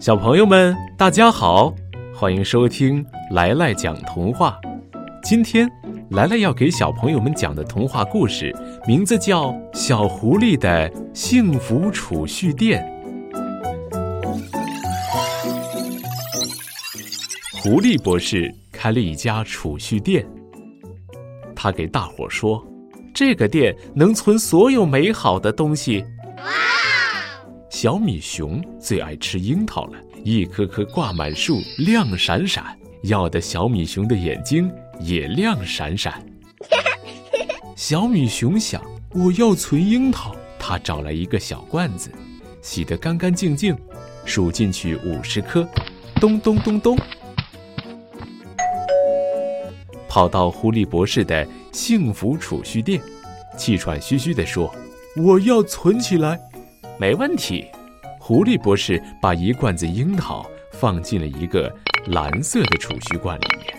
小朋友们，大家好，欢迎收听来来讲童话。今天，来来要给小朋友们讲的童话故事名字叫《小狐狸的幸福储蓄店》。狐狸博士开了一家储蓄店，他给大伙说：“这个店能存所有美好的东西。”小米熊最爱吃樱桃了，一颗颗挂满树，亮闪闪，要得小米熊的眼睛也亮闪闪。小米熊想：“我要存樱桃。”他找来一个小罐子，洗得干干净净，数进去五十颗，咚咚咚咚，跑到狐狸博士的幸福储蓄店，气喘吁吁地说：“我要存起来。”没问题，狐狸博士把一罐子樱桃放进了一个蓝色的储蓄罐里面。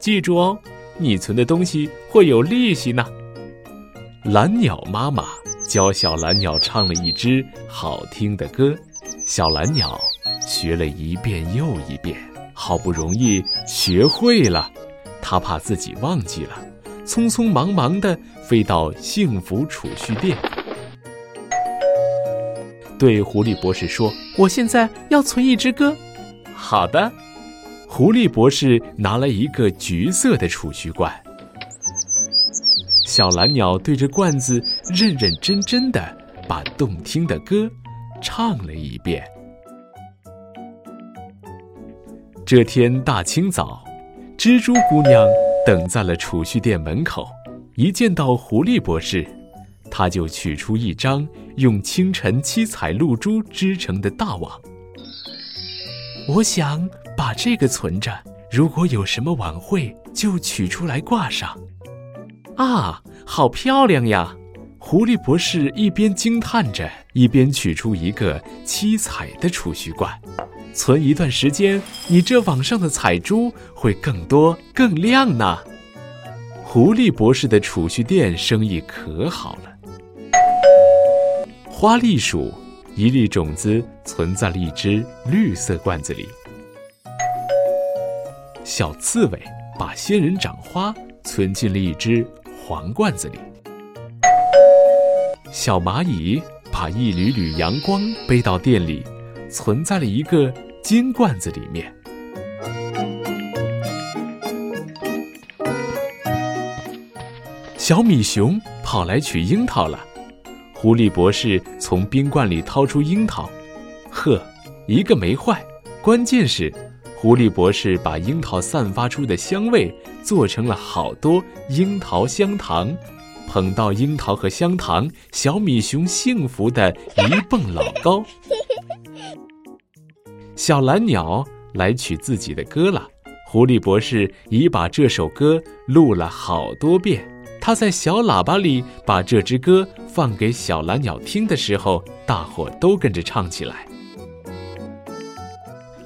记住哦，你存的东西会有利息呢。蓝鸟妈妈教小蓝鸟唱了一支好听的歌，小蓝鸟学了一遍又一遍，好不容易学会了，它怕自己忘记了，匆匆忙忙地飞到幸福储蓄店。对狐狸博士说：“我现在要存一只歌。”好的，狐狸博士拿了一个橘色的储蓄罐。小蓝鸟对着罐子认认真真的把动听的歌唱了一遍。这天大清早，蜘蛛姑娘等在了储蓄店门口，一见到狐狸博士。他就取出一张用清晨七彩露珠织成的大网。我想把这个存着，如果有什么晚会，就取出来挂上。啊，好漂亮呀！狐狸博士一边惊叹着，一边取出一个七彩的储蓄罐。存一段时间，你这网上的彩珠会更多更亮呢。狐狸博士的储蓄店生意可好了。花栗鼠一粒种子存在了一只绿色罐子里。小刺猬把仙人掌花存进了一只黄罐子里。小蚂蚁把一缕缕阳光背到店里，存在了一个金罐子里面。小米熊跑来取樱桃了。狐狸博士从冰罐里掏出樱桃，呵，一个没坏。关键是，狐狸博士把樱桃散发出的香味做成了好多樱桃香糖，捧到樱桃和香糖，小米熊幸福的一蹦老高。小蓝鸟来取自己的歌了，狐狸博士已把这首歌录了好多遍。他在小喇叭里把这支歌放给小蓝鸟听的时候，大伙都跟着唱起来。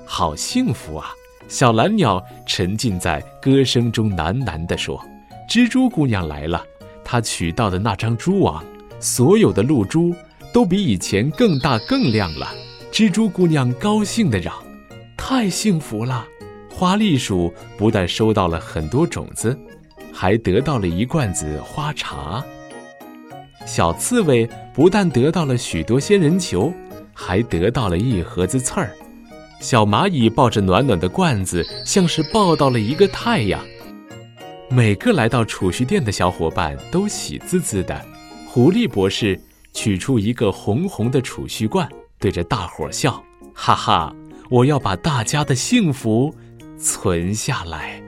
好幸福啊！小蓝鸟沉浸在歌声中，喃喃地说：“蜘蛛姑娘来了，她取到的那张蛛网，所有的露珠都比以前更大更亮了。”蜘蛛姑娘高兴地嚷：“太幸福了！”花栗鼠不但收到了很多种子。还得到了一罐子花茶。小刺猬不但得到了许多仙人球，还得到了一盒子刺儿。小蚂蚁抱着暖暖的罐子，像是抱到了一个太阳。每个来到储蓄店的小伙伴都喜滋滋的。狐狸博士取出一个红红的储蓄罐，对着大伙笑：“哈哈，我要把大家的幸福存下来。”